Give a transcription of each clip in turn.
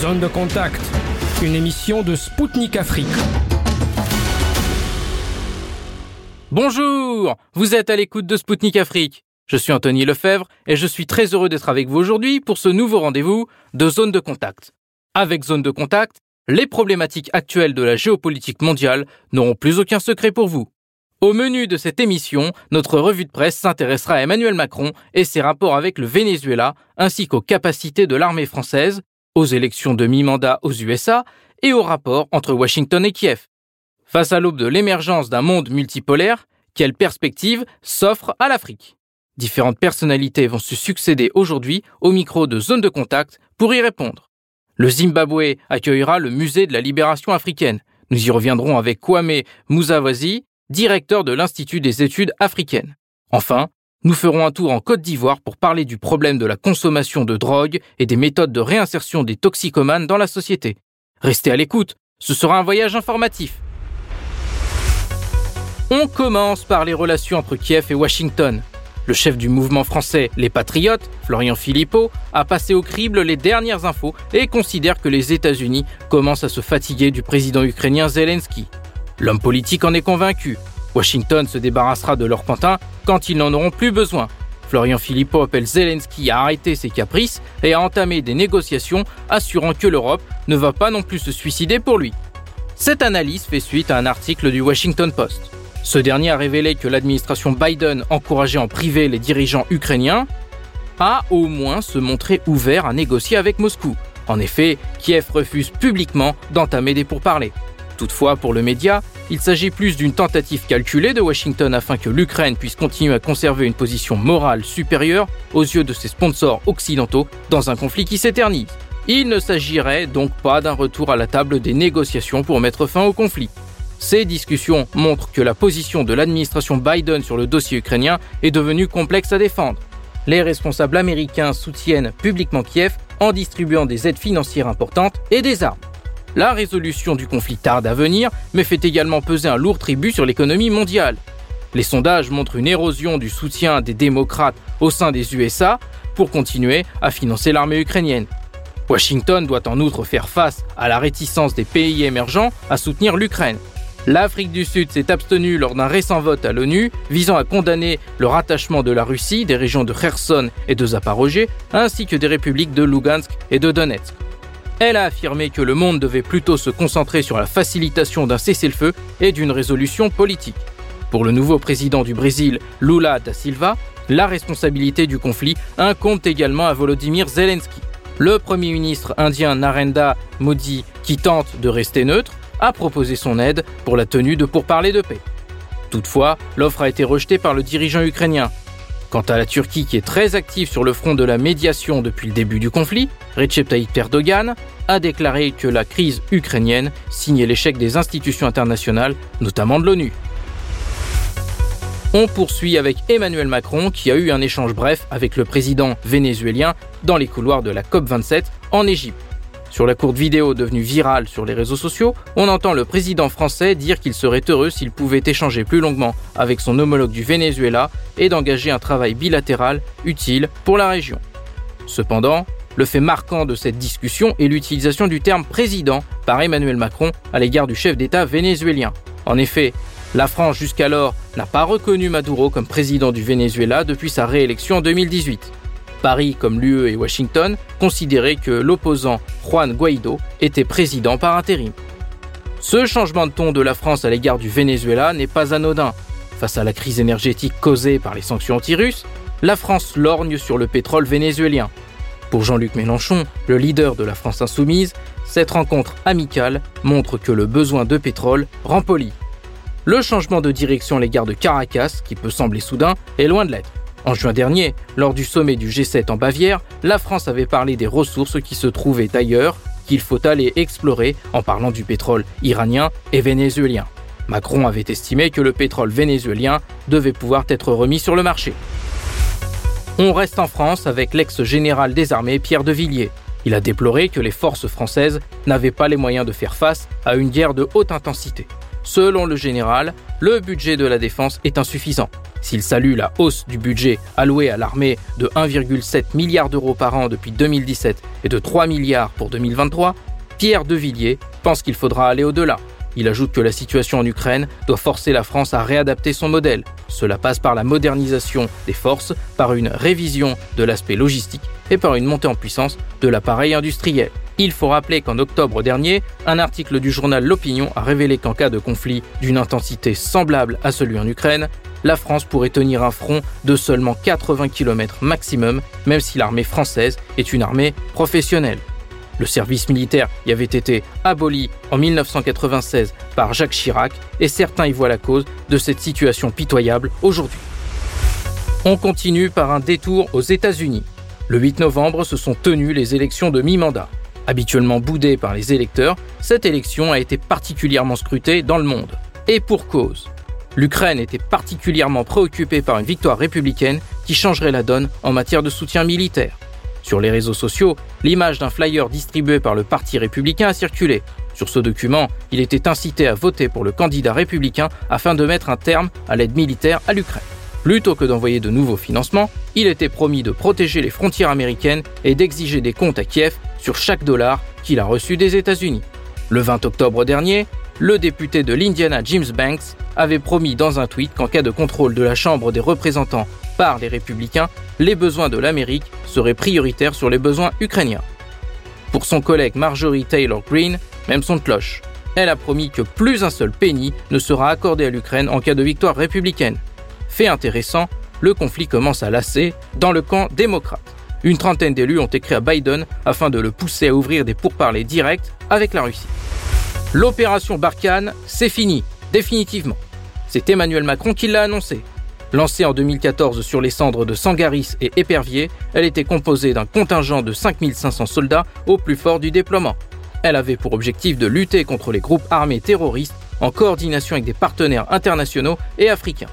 Zone de contact, une émission de Spoutnik Afrique. Bonjour, vous êtes à l'écoute de Spoutnik Afrique. Je suis Anthony Lefebvre et je suis très heureux d'être avec vous aujourd'hui pour ce nouveau rendez-vous de Zone de contact. Avec Zone de contact, les problématiques actuelles de la géopolitique mondiale n'auront plus aucun secret pour vous. Au menu de cette émission, notre revue de presse s'intéressera à Emmanuel Macron et ses rapports avec le Venezuela, ainsi qu'aux capacités de l'armée française, aux élections de mi-mandat aux USA et aux rapports entre Washington et Kiev. Face à l'aube de l'émergence d'un monde multipolaire, quelle perspective s'offre à l'Afrique? Différentes personnalités vont se succéder aujourd'hui au micro de Zone de Contact pour y répondre. Le Zimbabwe accueillera le musée de la libération africaine. Nous y reviendrons avec Kwame Muzawazi, directeur de l'Institut des études africaines. Enfin, nous ferons un tour en Côte d'Ivoire pour parler du problème de la consommation de drogue et des méthodes de réinsertion des toxicomanes dans la société. Restez à l'écoute, ce sera un voyage informatif. On commence par les relations entre Kiev et Washington. Le chef du mouvement français Les Patriotes, Florian Philippot, a passé au crible les dernières infos et considère que les États-Unis commencent à se fatiguer du président ukrainien Zelensky. L'homme politique en est convaincu. Washington se débarrassera de leur pantin quand ils n'en auront plus besoin. Florian Philippot appelle Zelensky à arrêter ses caprices et à entamer des négociations assurant que l'Europe ne va pas non plus se suicider pour lui. Cette analyse fait suite à un article du Washington Post. Ce dernier a révélé que l'administration Biden encourageait en privé les dirigeants ukrainiens à au moins se montrer ouvert à négocier avec Moscou. En effet, Kiev refuse publiquement d'entamer des pourparlers. Toutefois, pour le média, il s'agit plus d'une tentative calculée de Washington afin que l'Ukraine puisse continuer à conserver une position morale supérieure aux yeux de ses sponsors occidentaux dans un conflit qui s'éternise. Il ne s'agirait donc pas d'un retour à la table des négociations pour mettre fin au conflit. Ces discussions montrent que la position de l'administration Biden sur le dossier ukrainien est devenue complexe à défendre. Les responsables américains soutiennent publiquement Kiev en distribuant des aides financières importantes et des armes. La résolution du conflit tarde à venir, mais fait également peser un lourd tribut sur l'économie mondiale. Les sondages montrent une érosion du soutien des démocrates au sein des USA pour continuer à financer l'armée ukrainienne. Washington doit en outre faire face à la réticence des pays émergents à soutenir l'Ukraine. L'Afrique du Sud s'est abstenue lors d'un récent vote à l'ONU visant à condamner le rattachement de la Russie des régions de Kherson et de Zaporozhye ainsi que des républiques de Lugansk et de Donetsk. Elle a affirmé que le monde devait plutôt se concentrer sur la facilitation d'un cessez-le-feu et d'une résolution politique. Pour le nouveau président du Brésil, Lula da Silva, la responsabilité du conflit incombe également à Volodymyr Zelensky. Le premier ministre indien Narendra Modi, qui tente de rester neutre, a proposé son aide pour la tenue de pourparlers de paix. Toutefois, l'offre a été rejetée par le dirigeant ukrainien, Quant à la Turquie qui est très active sur le front de la médiation depuis le début du conflit, Recep Tayyip Erdogan a déclaré que la crise ukrainienne signait l'échec des institutions internationales, notamment de l'ONU. On poursuit avec Emmanuel Macron qui a eu un échange bref avec le président vénézuélien dans les couloirs de la COP27 en Égypte. Sur la courte vidéo devenue virale sur les réseaux sociaux, on entend le président français dire qu'il serait heureux s'il pouvait échanger plus longuement avec son homologue du Venezuela et d'engager un travail bilatéral utile pour la région. Cependant, le fait marquant de cette discussion est l'utilisation du terme président par Emmanuel Macron à l'égard du chef d'État vénézuélien. En effet, la France jusqu'alors n'a pas reconnu Maduro comme président du Venezuela depuis sa réélection en 2018. Paris comme l'UE et Washington considéraient que l'opposant Juan Guaido était président par intérim. Ce changement de ton de la France à l'égard du Venezuela n'est pas anodin. Face à la crise énergétique causée par les sanctions anti-russes, la France lorgne sur le pétrole vénézuélien. Pour Jean-Luc Mélenchon, le leader de la France insoumise, cette rencontre amicale montre que le besoin de pétrole rend poli. Le changement de direction à l'égard de Caracas, qui peut sembler soudain, est loin de l'être. En juin dernier, lors du sommet du G7 en Bavière, la France avait parlé des ressources qui se trouvaient ailleurs, qu'il faut aller explorer en parlant du pétrole iranien et vénézuélien. Macron avait estimé que le pétrole vénézuélien devait pouvoir être remis sur le marché. On reste en France avec l'ex-général des armées Pierre de Villiers. Il a déploré que les forces françaises n'avaient pas les moyens de faire face à une guerre de haute intensité. Selon le général, le budget de la défense est insuffisant. S'il salue la hausse du budget alloué à l'armée de 1,7 milliard d'euros par an depuis 2017 et de 3 milliards pour 2023, Pierre de Villiers pense qu'il faudra aller au-delà. Il ajoute que la situation en Ukraine doit forcer la France à réadapter son modèle. Cela passe par la modernisation des forces, par une révision de l'aspect logistique et par une montée en puissance de l'appareil industriel. Il faut rappeler qu'en octobre dernier, un article du journal L'Opinion a révélé qu'en cas de conflit d'une intensité semblable à celui en Ukraine, la France pourrait tenir un front de seulement 80 km maximum, même si l'armée française est une armée professionnelle. Le service militaire y avait été aboli en 1996 par Jacques Chirac et certains y voient la cause de cette situation pitoyable aujourd'hui. On continue par un détour aux États-Unis. Le 8 novembre se sont tenues les élections de mi-mandat. Habituellement boudée par les électeurs, cette élection a été particulièrement scrutée dans le monde. Et pour cause. L'Ukraine était particulièrement préoccupée par une victoire républicaine qui changerait la donne en matière de soutien militaire. Sur les réseaux sociaux, l'image d'un flyer distribué par le Parti républicain a circulé. Sur ce document, il était incité à voter pour le candidat républicain afin de mettre un terme à l'aide militaire à l'Ukraine. Plutôt que d'envoyer de nouveaux financements, il était promis de protéger les frontières américaines et d'exiger des comptes à Kiev sur chaque dollar qu'il a reçu des États-Unis. Le 20 octobre dernier, le député de l'Indiana James Banks avait promis dans un tweet qu'en cas de contrôle de la Chambre des représentants par les républicains, les besoins de l'Amérique seraient prioritaires sur les besoins ukrainiens. Pour son collègue Marjorie Taylor Greene, même son cloche. Elle a promis que plus un seul penny ne sera accordé à l'Ukraine en cas de victoire républicaine. Fait intéressant, le conflit commence à lasser dans le camp démocrate. Une trentaine d'élus ont écrit à Biden afin de le pousser à ouvrir des pourparlers directs avec la Russie. L'opération Barkhane, c'est fini, définitivement. C'est Emmanuel Macron qui l'a annoncé. Lancée en 2014 sur les cendres de Sangaris et Épervier, elle était composée d'un contingent de 5500 soldats au plus fort du déploiement. Elle avait pour objectif de lutter contre les groupes armés terroristes en coordination avec des partenaires internationaux et africains.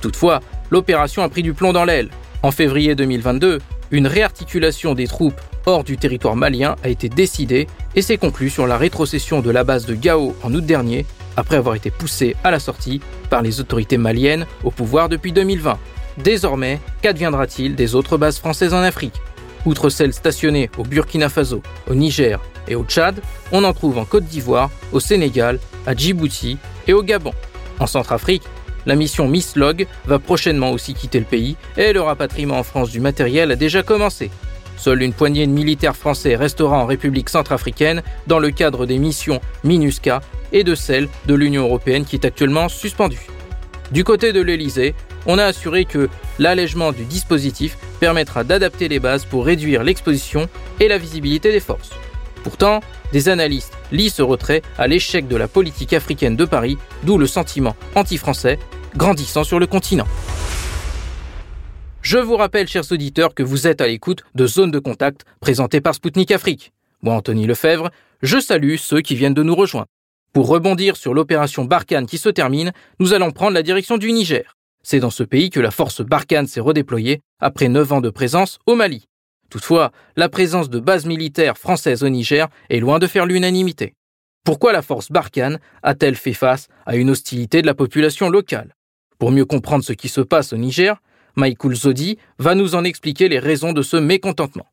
Toutefois, l'opération a pris du plomb dans l'aile. En février 2022, une réarticulation des troupes hors du territoire malien a été décidée et s'est conclue sur la rétrocession de la base de Gao en août dernier après avoir été poussé à la sortie par les autorités maliennes au pouvoir depuis 2020. Désormais, qu'adviendra-t-il des autres bases françaises en Afrique? Outre celles stationnées au Burkina Faso, au Niger et au Tchad, on en trouve en Côte d'Ivoire, au Sénégal, à Djibouti et au Gabon. En Centrafrique, la mission Miss Log va prochainement aussi quitter le pays et le rapatriement en France du matériel a déjà commencé. Seule une poignée de militaires français restera en République centrafricaine dans le cadre des missions MINUSCA et de celle de l'Union européenne qui est actuellement suspendue. Du côté de l'Elysée, on a assuré que l'allègement du dispositif permettra d'adapter les bases pour réduire l'exposition et la visibilité des forces. Pourtant, des analystes lient ce retrait à l'échec de la politique africaine de Paris, d'où le sentiment anti-français grandissant sur le continent. Je vous rappelle, chers auditeurs, que vous êtes à l'écoute de Zone de Contact présentée par Spoutnik Afrique. Moi, Anthony Lefebvre, je salue ceux qui viennent de nous rejoindre. Pour rebondir sur l'opération Barkhane qui se termine, nous allons prendre la direction du Niger. C'est dans ce pays que la force Barkhane s'est redéployée après 9 ans de présence au Mali. Toutefois, la présence de bases militaires françaises au Niger est loin de faire l'unanimité. Pourquoi la force Barkhane a-t-elle fait face à une hostilité de la population locale? Pour mieux comprendre ce qui se passe au Niger, Michael Zodi va nous en expliquer les raisons de ce mécontentement.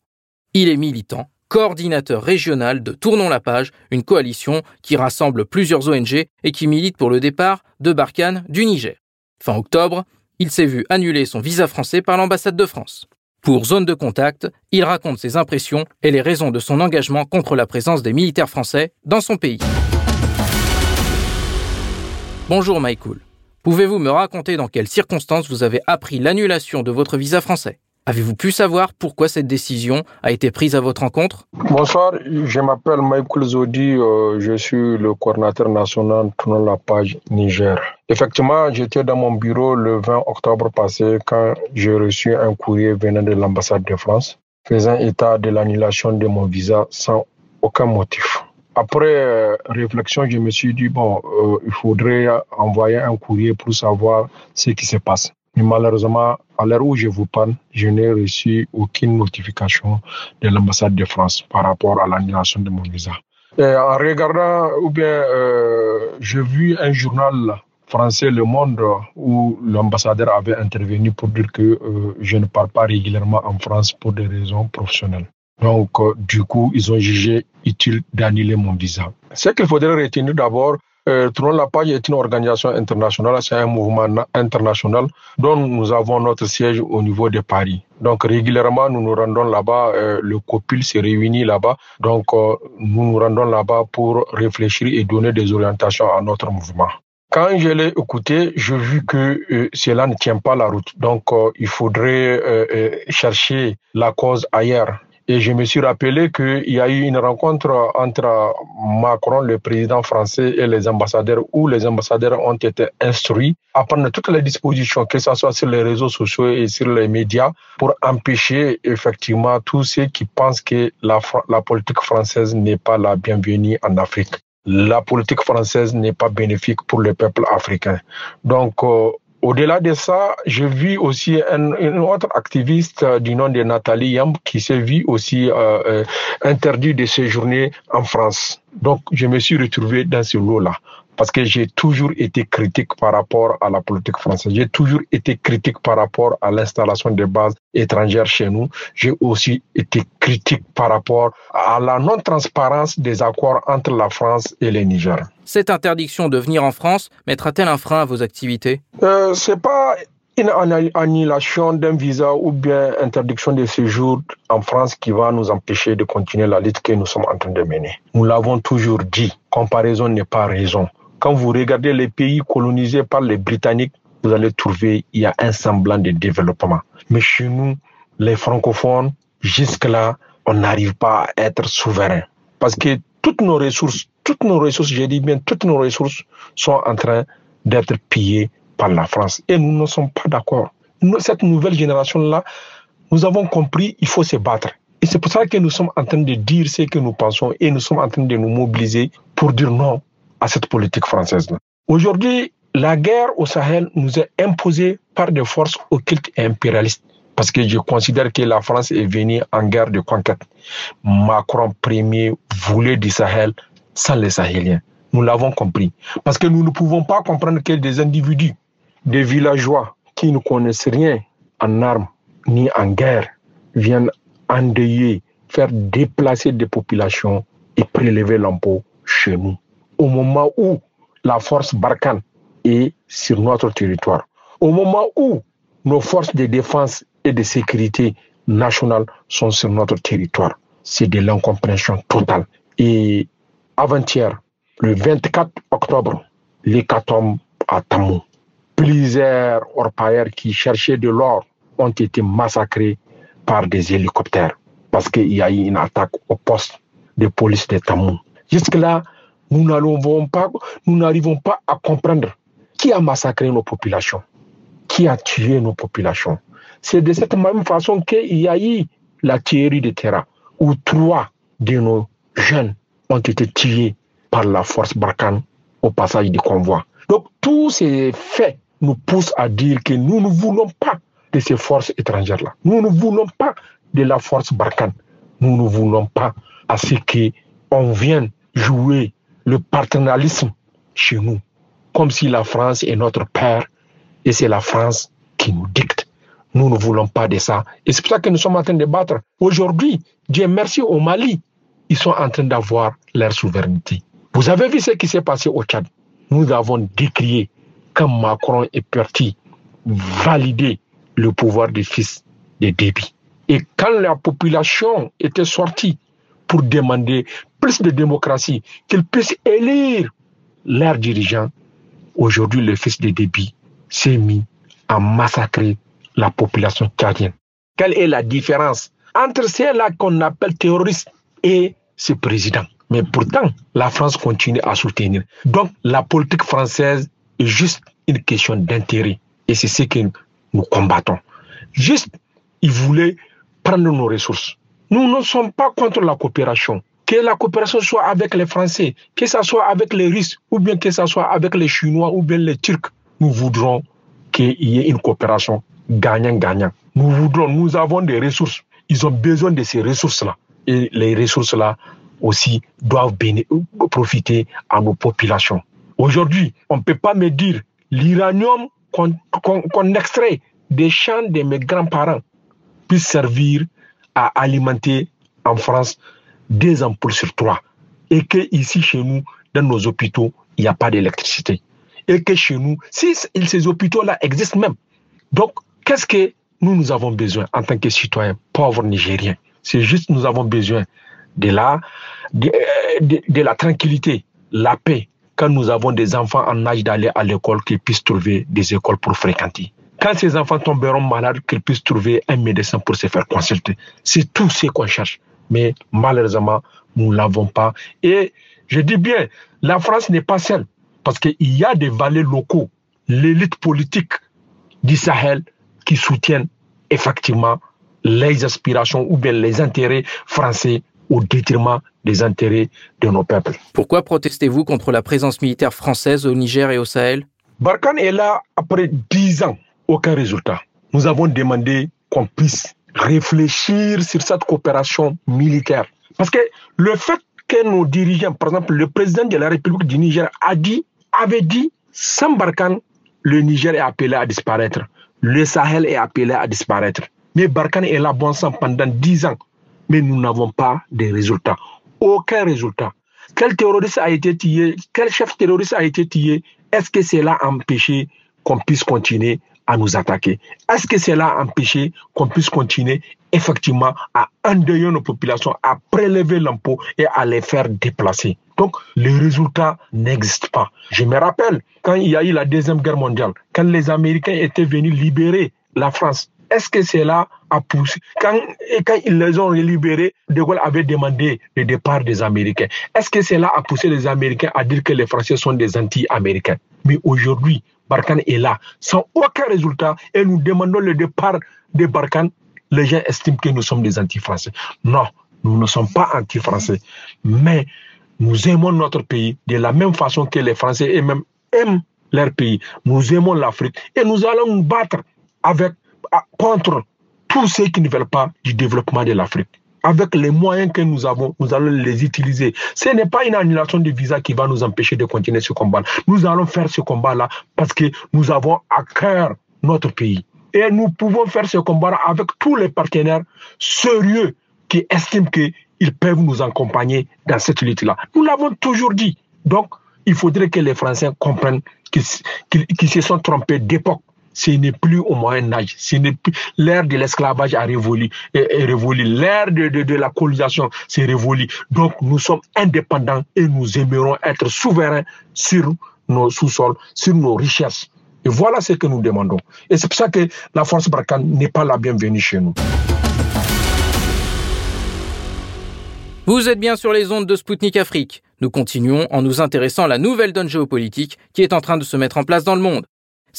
Il est militant coordinateur régional de Tournons la page, une coalition qui rassemble plusieurs ONG et qui milite pour le départ de Barkhane du Niger. Fin octobre, il s'est vu annuler son visa français par l'ambassade de France. Pour Zone de Contact, il raconte ses impressions et les raisons de son engagement contre la présence des militaires français dans son pays. Bonjour Michael. Pouvez-vous me raconter dans quelles circonstances vous avez appris l'annulation de votre visa français? Avez-vous pu savoir pourquoi cette décision a été prise à votre rencontre Bonsoir, je m'appelle Michael Zodi, euh, je suis le coordinateur national tournant la page Niger. Effectivement, j'étais dans mon bureau le 20 octobre passé quand j'ai reçu un courrier venant de l'ambassade de France faisant état de l'annulation de mon visa sans aucun motif. Après euh, réflexion, je me suis dit, bon, euh, il faudrait envoyer un courrier pour savoir ce qui se passe. Mais malheureusement, à l'heure où je vous parle, je n'ai reçu aucune notification de l'ambassade de France par rapport à l'annulation de mon visa. Et en regardant, ou bien, euh, j'ai vu un journal français Le Monde où l'ambassadeur avait intervenu pour dire que euh, je ne pars pas régulièrement en France pour des raisons professionnelles. Donc, euh, du coup, ils ont jugé utile d'annuler mon visa. Ce qu'il faudrait retenir d'abord, euh, Tournons la page est une organisation internationale, c'est un mouvement international dont nous avons notre siège au niveau de Paris. Donc régulièrement, nous nous rendons là-bas, euh, le COPIL se réunit là-bas, donc euh, nous nous rendons là-bas pour réfléchir et donner des orientations à notre mouvement. Quand je l'ai écouté, j'ai vu que euh, cela ne tient pas la route. Donc, il faudrait chercher la cause ailleurs. Et je me suis rappelé qu'il y a eu une rencontre entre Macron, le président français, et les ambassadeurs, où les ambassadeurs ont été instruits à prendre toutes les dispositions, que ce soit sur les réseaux sociaux et sur les médias, pour empêcher effectivement tous ceux qui pensent que la, politique française n'est pas la bienvenue en Afrique. La politique française n'est pas bénéfique pour le peuple africain. Donc, euh, au-delà de ça, j'ai vu aussi un, une autre activiste du nom de Nathalie Yamb qui s'est vu aussi euh, euh, interdit de séjourner en France. Donc, je me suis retrouvé dans ce lot-là parce que j'ai toujours été critique par rapport à la politique française. J'ai toujours été critique par rapport à l'installation des bases étrangères chez nous. J'ai aussi été critique par rapport à la non-transparence des accords entre la France et le Niger. Cette interdiction de venir en France mettra-t-elle un frein à vos activités? Euh, C'est pas une annulation d'un visa ou bien interdiction de séjour en France qui va nous empêcher de continuer la lutte que nous sommes en train de mener. Nous l'avons toujours dit, comparaison n'est pas raison. Quand vous regardez les pays colonisés par les Britanniques, vous allez trouver il y a un semblant de développement. Mais chez nous, les francophones, jusque-là, on n'arrive pas à être souverain. Parce que toutes nos ressources, toutes nos ressources, je dis bien, toutes nos ressources sont en train d'être pillées par la France. Et nous ne sommes pas d'accord. Cette nouvelle génération-là, nous avons compris, il faut se battre. Et c'est pour ça que nous sommes en train de dire ce que nous pensons et nous sommes en train de nous mobiliser pour dire non à cette politique française. Aujourd'hui, la guerre au Sahel nous est imposée par des forces occultes et impérialistes. Parce que je considère que la France est venue en guerre de conquête. Macron premier voulait du Sahel sans les Sahéliens. Nous l'avons compris. Parce que nous ne pouvons pas comprendre que des individus, des villageois qui ne connaissent rien en armes ni en guerre viennent endeuiller, faire déplacer des populations et prélever l'impôt chez nous. Au moment où la force Barkhane est sur notre territoire, au moment où nos forces de défense et de sécurité nationale sont sur notre territoire, c'est de l'incompréhension totale. Et avant-hier, le 24 octobre, l'hécatombe à Tamou, plusieurs orpailleurs qui cherchaient de l'or ont été massacrés par des hélicoptères parce qu'il y a eu une attaque au poste de police de Tamou. Jusque-là, nous n'arrivons pas, à comprendre qui a massacré nos populations, qui a tué nos populations. C'est de cette même façon qu'il y a eu la tuerie de Terra, où trois de nos jeunes ont été tués par la force Barkhane au passage du convoi. Donc tous ces faits nous poussent à dire que nous ne voulons pas de ces forces étrangères-là. Nous ne voulons pas de la force Barkhane. Nous ne voulons pas à ce qu'on vienne jouer le paternalisme chez nous, comme si la France est notre père et c'est la France qui nous dicte. Nous ne voulons pas de ça. Et c'est pour ça que nous sommes en train de battre. Aujourd'hui, Dieu merci au Mali, ils sont en train d'avoir leur souveraineté. Vous avez vu ce qui s'est passé au Tchad. Nous avons décrié quand Macron est parti valider le pouvoir du fils de Déby. Et quand la population était sortie pour demander plus de démocratie, qu'ils puissent élire leurs dirigeants, aujourd'hui le fils de Déby s'est mis à massacrer la population tchadienne. Quelle est la différence entre ceux-là qu'on appelle terroristes et ce président? Mais pourtant, la France continue à soutenir. Donc, la politique française est juste une question d'intérêt. Et c'est ce que nous combattons. Juste, ils voulaient prendre nos ressources. Nous ne sommes pas contre la coopération. Que la coopération soit avec les Français, que ce soit avec les Russes, ou bien que ce soit avec les Chinois, ou bien les Turcs. Nous voudrons qu'il y ait une coopération gagnant-gagnant. Nous voudrons, nous avons des ressources. Ils ont besoin de ces ressources-là. Et les ressources-là aussi doivent profiter à nos populations. Aujourd'hui, on ne peut pas me dire l'uranium qu'on extrait des champs de mes grands-parents puisse servir à alimenter en France deux ampoules sur trois. Et que ici, chez nous, dans nos hôpitaux, il n'y a pas d'électricité. Et que chez nous, si ces hôpitaux-là existent même. Donc, qu'est-ce que nous, nous avons besoin en tant que citoyens pauvres nigériens? C'est juste nous avons besoin de la, de, de la tranquillité, la paix, quand nous avons des enfants en âge d'aller à l'école, qu'ils puissent trouver des écoles pour fréquenter. Quand ces enfants tomberont malades, qu'ils puissent trouver un médecin pour se faire consulter. C'est tout ce qu'on cherche. Mais malheureusement, nous ne l'avons pas. Et je dis bien, la France n'est pas seule. Parce qu'il y a des valets locaux, l'élite politique du Sahel qui soutiennent effectivement les aspirations ou bien les intérêts français au détriment des intérêts de nos peuples. Pourquoi protestez-vous contre la présence militaire française au Niger et au Sahel? Barkhane est là après dix ans, aucun résultat. Nous avons demandé qu'on puisse réfléchir sur cette coopération militaire. Parce que le fait que nos dirigeants, par exemple le président de la République du Niger, a dit, avait dit, sans Barkhane, le Niger est appelé à disparaître. Le Sahel est appelé à disparaître. Mais Barkhane est là bon sang pendant dix ans mais nous n'avons pas de résultats. Aucun résultat. Quel terroriste a été tué? Quel chef terroriste a été tué? Est-ce que cela a empêché qu'on puisse continuer à nous attaquer Est-ce que cela a empêché qu'on puisse continuer effectivement à endeuiller nos populations, à prélever l'impôt et à les faire déplacer? Donc, les résultats n'existent pas. Je me rappelle quand il y a eu la Deuxième Guerre mondiale, quand les Américains étaient venus libérer la France, est-ce que cela a poussé quand, quand ils les ont libérés, De Gaulle avait demandé le départ des Américains. Est-ce que cela a poussé les Américains à dire que les Français sont des anti-américains? Mais aujourd'hui, Barkhane est là, sans aucun résultat, et nous demandons le départ de Barkhane. Les gens estiment que nous sommes des anti-français. Non, nous ne sommes pas anti-français. Mais nous aimons notre pays de la même façon que les Français et même aiment leur pays. Nous aimons l'Afrique et nous allons nous battre avec contre tous ceux qui ne veulent pas du développement de l'Afrique. Avec les moyens que nous avons, nous allons les utiliser. Ce n'est pas une annulation de visa qui va nous empêcher de continuer ce combat. Nous allons faire ce combat-là parce que nous avons à cœur notre pays. Et nous pouvons faire ce combat avec tous les partenaires sérieux qui estiment qu'ils peuvent nous accompagner dans cette lutte-là. Nous l'avons toujours dit. Donc, il faudrait que les Français comprennent qu'ils se sont trompés d'époque ce n'est plus au Moyen Âge, l'ère de l'esclavage a révolu, l'ère de, la colonisation s'est révolue. Donc nous sommes indépendants et nous aimerons être souverains sur nos sous-sols, sur nos richesses. Et voilà ce que nous demandons. Et c'est pour ça que la force Barkhane n'est pas la bienvenue chez nous. Vous êtes bien sur les ondes de Spoutnik Afrique. Nous continuons en nous intéressant à la nouvelle donne géopolitique qui est en train de se mettre en place dans le monde.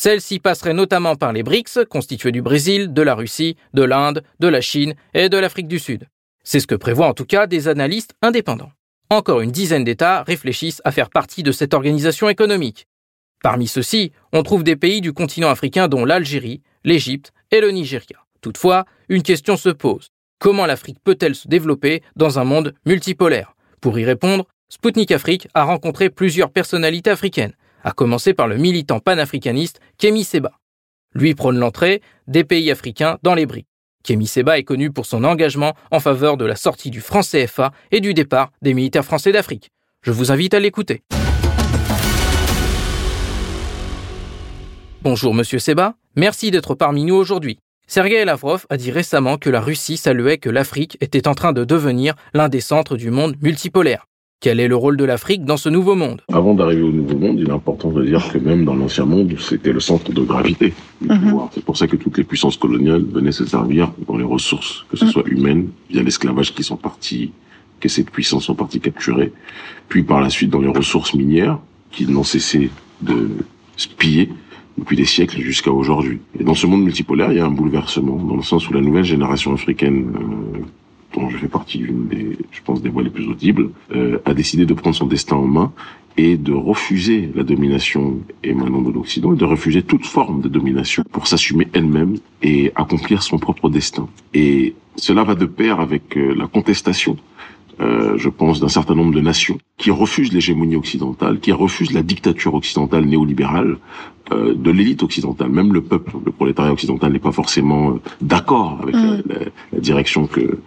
Celle-ci passerait notamment par les BRICS, constitués du Brésil, de la Russie, de l'Inde, de la Chine et de l'Afrique du Sud. C'est ce que prévoient en tout cas des analystes indépendants. Encore une dizaine d'États réfléchissent à faire partie de cette organisation économique. Parmi ceux-ci, on trouve des pays du continent africain dont l'Algérie, l'Égypte et le Nigeria. Toutefois, une question se pose. Comment l'Afrique peut-elle se développer dans un monde multipolaire? Pour y répondre, Sputnik Afrique a rencontré plusieurs personnalités africaines, à commencer par le militant panafricaniste Kemi Seba. Lui prône l'entrée des pays africains dans les BRICS. Kemi Seba est connu pour son engagement en faveur de la sortie du franc CFA et du départ des militaires français d'Afrique. Je vous invite à l'écouter. Bonjour Monsieur Seba, merci d'être parmi nous aujourd'hui. Sergei Lavrov a dit récemment que la Russie saluait que l'Afrique était en train de devenir l'un des centres du monde multipolaire. Quel est le rôle de l'Afrique dans ce nouveau monde? Avant d'arriver au nouveau monde, il est important de dire que même dans l'ancien monde, c'était le centre de gravité mhm. C'est pour ça que toutes les puissances coloniales venaient se servir dans les ressources, que ce mhm. soit humaines, via l'esclavage qui sont partis, que ces puissances sont parties capturer, puis par la suite dans les ressources minières, qui n'ont cessé de piller depuis des siècles jusqu'à aujourd'hui. Et dans ce monde multipolaire, il y a un bouleversement, dans le sens où la nouvelle génération africaine euh, dont je fais partie des, je pense, des voix les plus audibles, euh, a décidé de prendre son destin en main et de refuser la domination émanant de l'Occident et de refuser toute forme de domination pour s'assumer elle-même et accomplir son propre destin. Et cela va de pair avec euh, la contestation euh, je pense, d'un certain nombre de nations qui refusent l'hégémonie occidentale, qui refusent la dictature occidentale néolibérale euh, de l'élite occidentale. Même le peuple, le prolétariat occidental n'est pas forcément euh, d'accord avec mm. la, la, direction que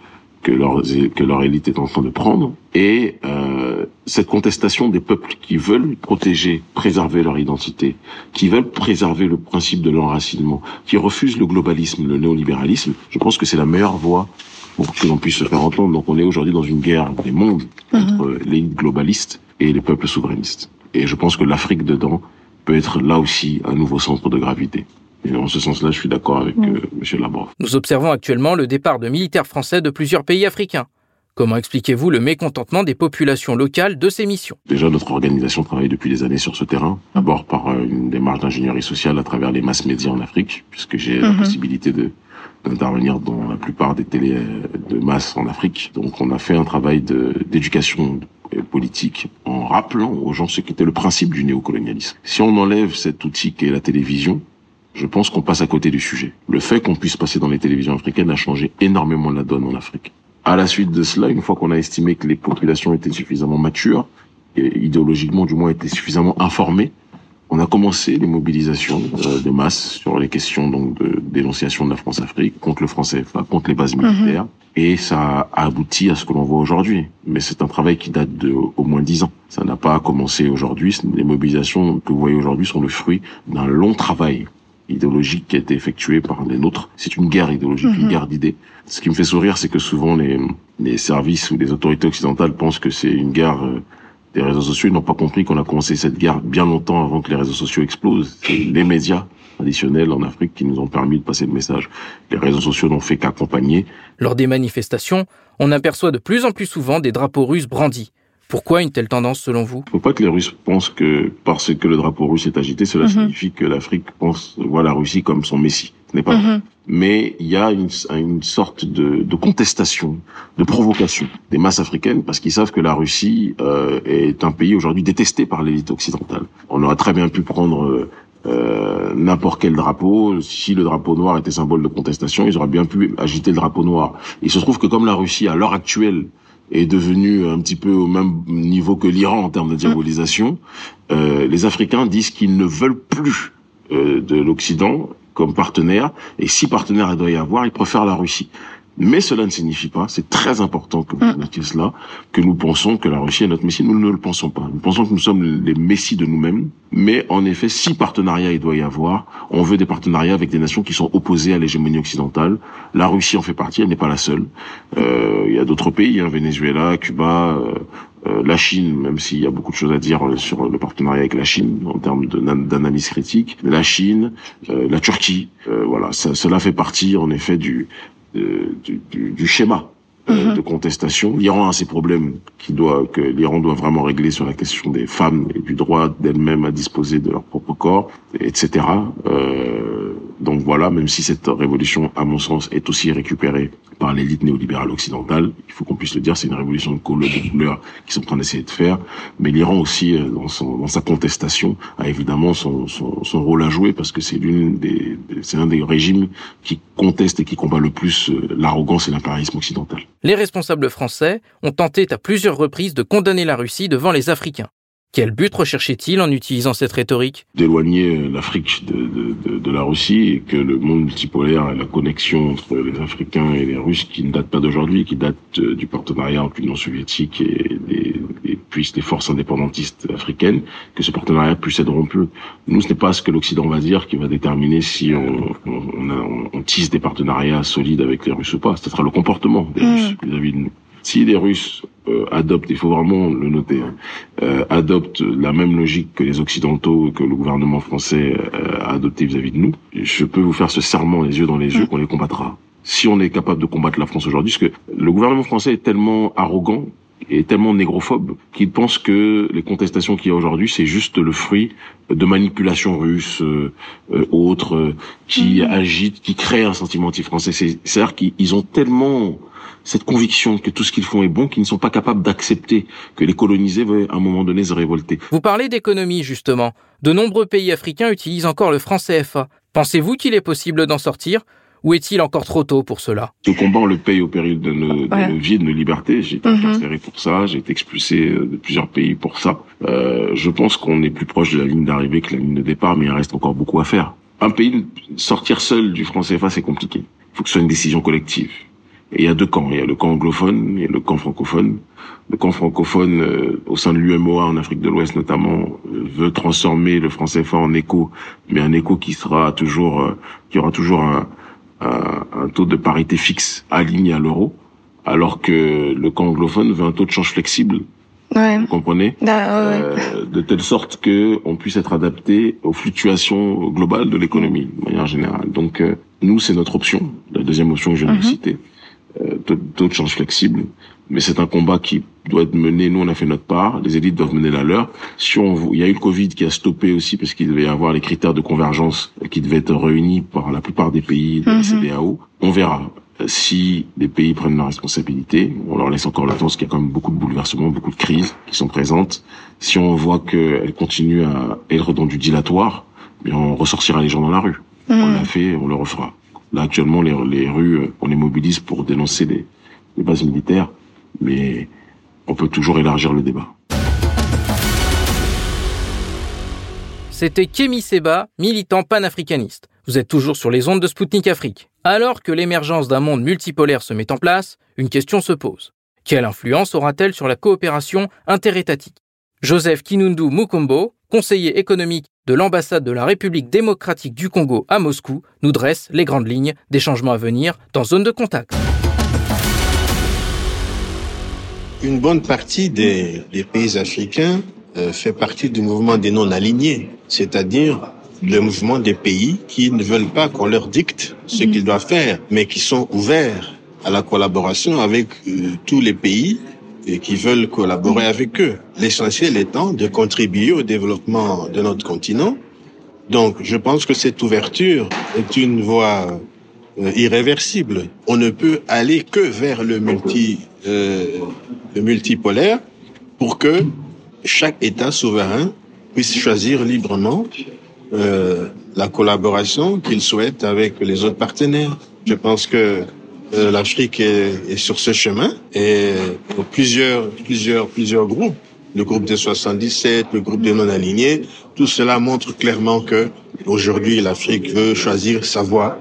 que leur, que leur élite est en train de prendre. Et euh, cette contestation des peuples qui veulent protéger, préserver leur identité, qui veulent préserver le principe de l'enracinement, qui refusent le globalisme, le néolibéralisme, je pense que c'est la meilleure voie pour que l'on puisse se faire entendre. Donc on est aujourd'hui dans une guerre des mondes entre mhm. les globalistes et les peuples souverainistes. Et je pense que l'Afrique dedans peut être là aussi un nouveau centre de gravité. Et en ce sens-là, je suis d'accord avec mhm. euh, M. Labrov. Nous observons actuellement le départ de militaires français de plusieurs pays africains. Comment expliquez-vous le mécontentement des populations locales de ces missions? Déjà, notre organisation travaille depuis des années sur ce terrain. D'abord par euh, une démarche d'ingénierie sociale à travers les masses médias en Afrique, puisque j'ai la mhm. possibilité de d'intervenir dans la plupart des télés de masse en Afrique. Donc on a fait un travail d'éducation politique en rappelant aux gens ce qu'était le principe du néocolonialisme. Si on enlève cet outil qu'est la télévision, je pense qu'on passe à côté du sujet. Le fait qu'on puisse passer dans les télévisions africaines a changé énormément la donne en Afrique. À la suite de cela, une fois qu'on a estimé que les populations étaient suffisamment matures, et idéologiquement du moins étaient suffisamment informées, on a commencé les mobilisations euh, de masse sur les questions donc de dénonciation de la France-Afrique contre le français, contre les bases militaires, mhm. et ça a abouti à ce que l'on voit aujourd'hui. Mais c'est un travail qui date de au moins dix ans. Ça n'a pas commencé aujourd'hui. Les mobilisations que vous voyez aujourd'hui sont le fruit d'un long travail idéologique qui a été effectué par les nôtres. C'est une guerre idéologique, une mhm. guerre d'idées. Ce qui me fait sourire, c'est que souvent les, les services ou les autorités occidentales pensent que c'est une guerre euh, des réseaux sociaux. Ils n'ont pas compris qu'on a commencé cette guerre bien longtemps avant que les réseaux sociaux explosent. C'est les médias traditionnels en Afrique qui nous ont permis de passer le message. Les réseaux sociaux n'ont fait qu'accompagner. Lors des manifestations, on aperçoit de plus en plus souvent des drapeaux russes brandis. Pourquoi une telle tendance selon vous? Il ne faut pas que les Russes pensent que parce que le drapeau russe est agité, cela mhm. signifie que l'Afrique pense voit la Russie comme son messie. Ce n'est pas vrai. Mhm. Mais il y a une, une sorte de, de, contestation, de provocation des masses africaines parce qu'ils savent que la Russie euh, est un pays aujourd'hui détesté par l'élite occidentale. On aurait très bien pu prendre euh, euh, n'importe quel drapeau. Si le drapeau noir était symbole de contestation, ils auraient bien pu agiter le drapeau noir. Il se trouve que comme la Russie, à l'heure actuelle, est devenue un petit peu au même niveau que l'Iran en termes de diabolisation, euh, les Africains disent qu'ils ne veulent plus euh, de l'Occident comme partenaire, et si partenaire il doit y avoir, ils préfèrent la Russie. Mais cela ne signifie pas, c'est très important que vous mm. notiez cela, que nous pensons que la Russie est notre messie. Nous ne le pensons pas. Nous pensons que nous sommes les messies de nous-mêmes. Mais en effet, si partenariat il doit y avoir, on veut des partenariats avec des nations qui sont opposées à l'hégémonie occidentale. La Russie en fait partie, elle n'est pas la seule. Euh, il y a d'autres pays, hein, Venezuela, Cuba, euh, euh, la Chine, même s'il y a beaucoup de choses à dire sur le partenariat avec la Chine en termes d'analyse critique, la Chine, la Turquie, voilà, ça, cela fait partie en effet du, du, du, schéma euh, mhm. de contestation. L'Iran a ses problèmes qui doit, que l'Iran doit vraiment régler sur la question des femmes et du droit d'elles-mêmes à disposer de leur propre corps, etc. Euh, donc voilà, même si cette révolution, à mon sens, est aussi récupérée par l'élite néolibérale occidentale, il faut qu'on puisse le dire, c'est une révolution de couleur, de couleur qu'ils sont en train d'essayer de faire. Mais l'Iran aussi, euh, dans, sa contestation, a évidemment son, rôle à jouer parce que c'est l'une des, c'est un des régimes qui conteste et qui combat le plus euh, l'arrogance et l'impérialisme occidental. Les responsables français ont tenté à plusieurs reprises de condamner la Russie devant les Africains. Quel but recherchait-il en utilisant cette rhétorique? D'éloigner euh, l'Afrique de, de, de, la Russie et que le monde multipolaire et la connexion entre les Africains et les Russes, qui ne date pas d'aujourd'hui, qui date euh, du partenariat entre l'Union soviétique et les, les, les forces indépendantistes africaines, que ce partenariat puisse être rompu. Nous, ce n'est pas ce que l'Occident va dire qui va déterminer si on, on, on, on, tisse des partenariats solides avec les Russes ou pas. Ce sera le comportement des mmh. Russes vis-à-vis de nous. Si les Russes euh, adoptent, il faut vraiment le noter, hein, euh, adoptent la même logique que les Occidentaux, que le gouvernement français euh, a adopté vis-à-vis de nous, je peux vous faire ce serment les yeux dans les yeux qu'on les combattra. Si on est capable de combattre la France aujourd'hui, parce que le gouvernement français est tellement arrogant et tellement négrophobe qu'il pense que les contestations qu'il y a aujourd'hui, c'est juste le fruit de manipulations russes, euh, autres, qui mmh. agitent, qui créent un sentiment anti-français. C'est-à-dire qu'ils ont tellement cette conviction que tout ce qu'ils font est bon, qu'ils ne sont pas capables d'accepter que les colonisés veuillent à un moment donné se révolter. Vous parlez d'économie, justement. De nombreux pays africains utilisent encore le franc CFA. Pensez-vous qu'il est possible d'en sortir? Ou est-il encore trop tôt pour cela? Ce combat, on le paye au péril de nos, vies, de nos libertés. J'ai été incarcéré pour ça, j'ai été expulsé euh, de plusieurs pays pour ça. Euh, je pense qu'on est plus proche de la ligne d'arrivée que la ligne de départ, mais il reste encore beaucoup à faire. Un pays, sortir seul du franc CFA, c'est compliqué. Il faut que ce soit une décision collective. Et il y a deux camps. Il y a le camp anglophone et le camp francophone. Le camp francophone, euh, au sein de l'UMOA en Afrique de l'Ouest notamment, euh, veut transformer le franc CFA en écho, mais un écho qui sera toujours, euh, qui aura toujours un, un, taux de parité fixe aligné à l'euro, alors que le camp anglophone veut un taux de change flexible. Ouais. Vous comprenez? Bah, De telle sorte que on puisse être adapté aux fluctuations globales de l'économie de manière générale. Donc nous, c'est notre option, la deuxième option que je viens de mhm. citer euh, d'autres change flexibles. Mais c'est un combat qui doit être mené. Nous, on a fait notre part. Les élites doivent mener la leur. Si on, il y a eu le Covid qui a stoppé aussi parce qu'il devait y avoir les critères de convergence qui devaient être réunis par la plupart des pays de la mhm. CDAO. On verra si les pays prennent leurs responsabilités. On leur laisse encore le temps parce qu'il y a quand même beaucoup de bouleversements, beaucoup de crises qui sont présentes. Si on voit qu'elles continuent à être dans du dilatoire, mais on ressortira les gens dans la rue. On mhm. l'a fait, on le refera. Là, actuellement, les, rues, on les mobilise pour dénoncer les, les bases militaires, mais on peut toujours élargir le débat. C'était Kémy Seba, militant panafricaniste. Vous êtes toujours sur les ondes de Spoutnik Afrique. Alors que l'émergence d'un monde multipolaire se met en place, une question se pose. Quelle influence aura-t-elle sur la coopération interétatique? Joseph Kinundu Mukombo, conseiller économique de l'ambassade de la République démocratique du Congo à Moscou, nous dresse les grandes lignes des changements à venir dans zone de contact. Une bonne partie des, pays africains euh, fait partie du mouvement des non-alignés, c'est-à-dire le mouvement des pays qui ne veulent pas qu'on leur dicte ce qu'ils doivent faire, mais qui sont ouverts à la collaboration avec euh, tous les pays et qui veulent collaborer avec eux. L'essentiel étant de contribuer au développement de notre continent. Donc, je pense que cette ouverture est une voie euh, irréversible. On ne peut aller que vers le multi, euh, le multipolaire pour que chaque État souverain puisse choisir librement euh, la collaboration qu'il souhaite avec les autres partenaires. Je pense que l'Afrique est, sur ce chemin et plusieurs, plusieurs, plusieurs groupes, le groupe des 77, le groupe des non-alignés, tout cela montre clairement que aujourd'hui l'Afrique veut choisir sa voie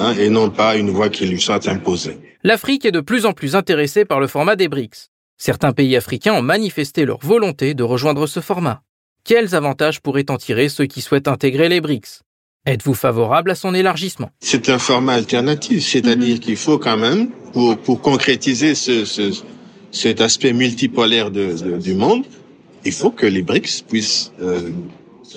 hein, et non pas une voie qui lui soit imposée. L'Afrique est de plus en plus intéressée par le format des BRICS. Certains pays africains ont manifesté leur volonté de rejoindre ce format. Quels avantages pourraient en tirer ceux qui souhaitent intégrer les BRICS? Êtes-vous favorable à son élargissement? C'est un format alternatif, c'est-à-dire mhm. qu'il faut quand même, pour, pour concrétiser ce, ce, cet aspect multipolaire de, du monde, il faut que les BRICS puissent euh,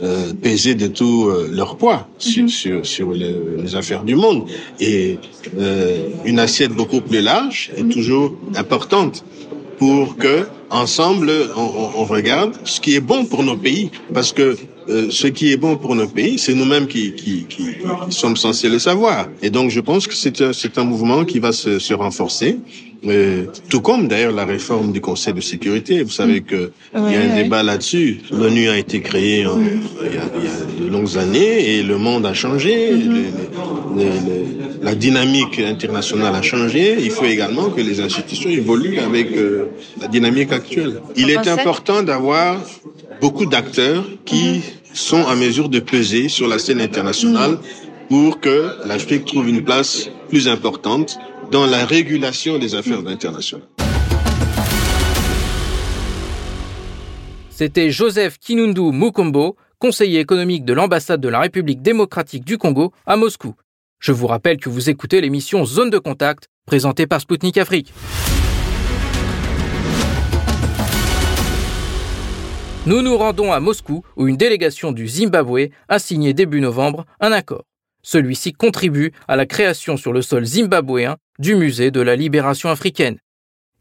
euh, peser de tout euh, leur poids sur, mhm. sur, sur les, affaires du monde. Et euh, une assiette beaucoup plus large est toujours importante pour que ensemble on, on, regarde ce qui est bon pour nos pays, parce que euh, ce qui est bon pour nos pays, c'est nous-mêmes qui, qui, qui, sommes censés le savoir. Et donc, je pense que c'est un, un mouvement qui va se, se renforcer. Euh, tout comme d'ailleurs la réforme du Conseil de sécurité. Vous savez que il y a un débat là-dessus. L'ONU a été créée il, y a, il, y a, de longues années et le monde a changé. Mm-hmm. la dynamique internationale a changé. Il faut également que les institutions évoluent avec euh, la dynamique actuelle. Il est important d'avoir beaucoup d'acteurs qui sont en mesure de peser sur la scène internationale pour que l'Afrique trouve une place plus importante dans la régulation des affaires internationales. C'était Joseph Kinundu Mukombo, conseiller économique de l'ambassade de la République démocratique du Congo à Moscou. Je vous rappelle que vous écoutez l'émission Zone de contact présentée par Spoutnik Afrique. Nous nous rendons à Moscou où une délégation du Zimbabwe a signé début novembre un accord. Celui-ci contribue à la création sur le sol zimbabwéen du musée de la libération africaine.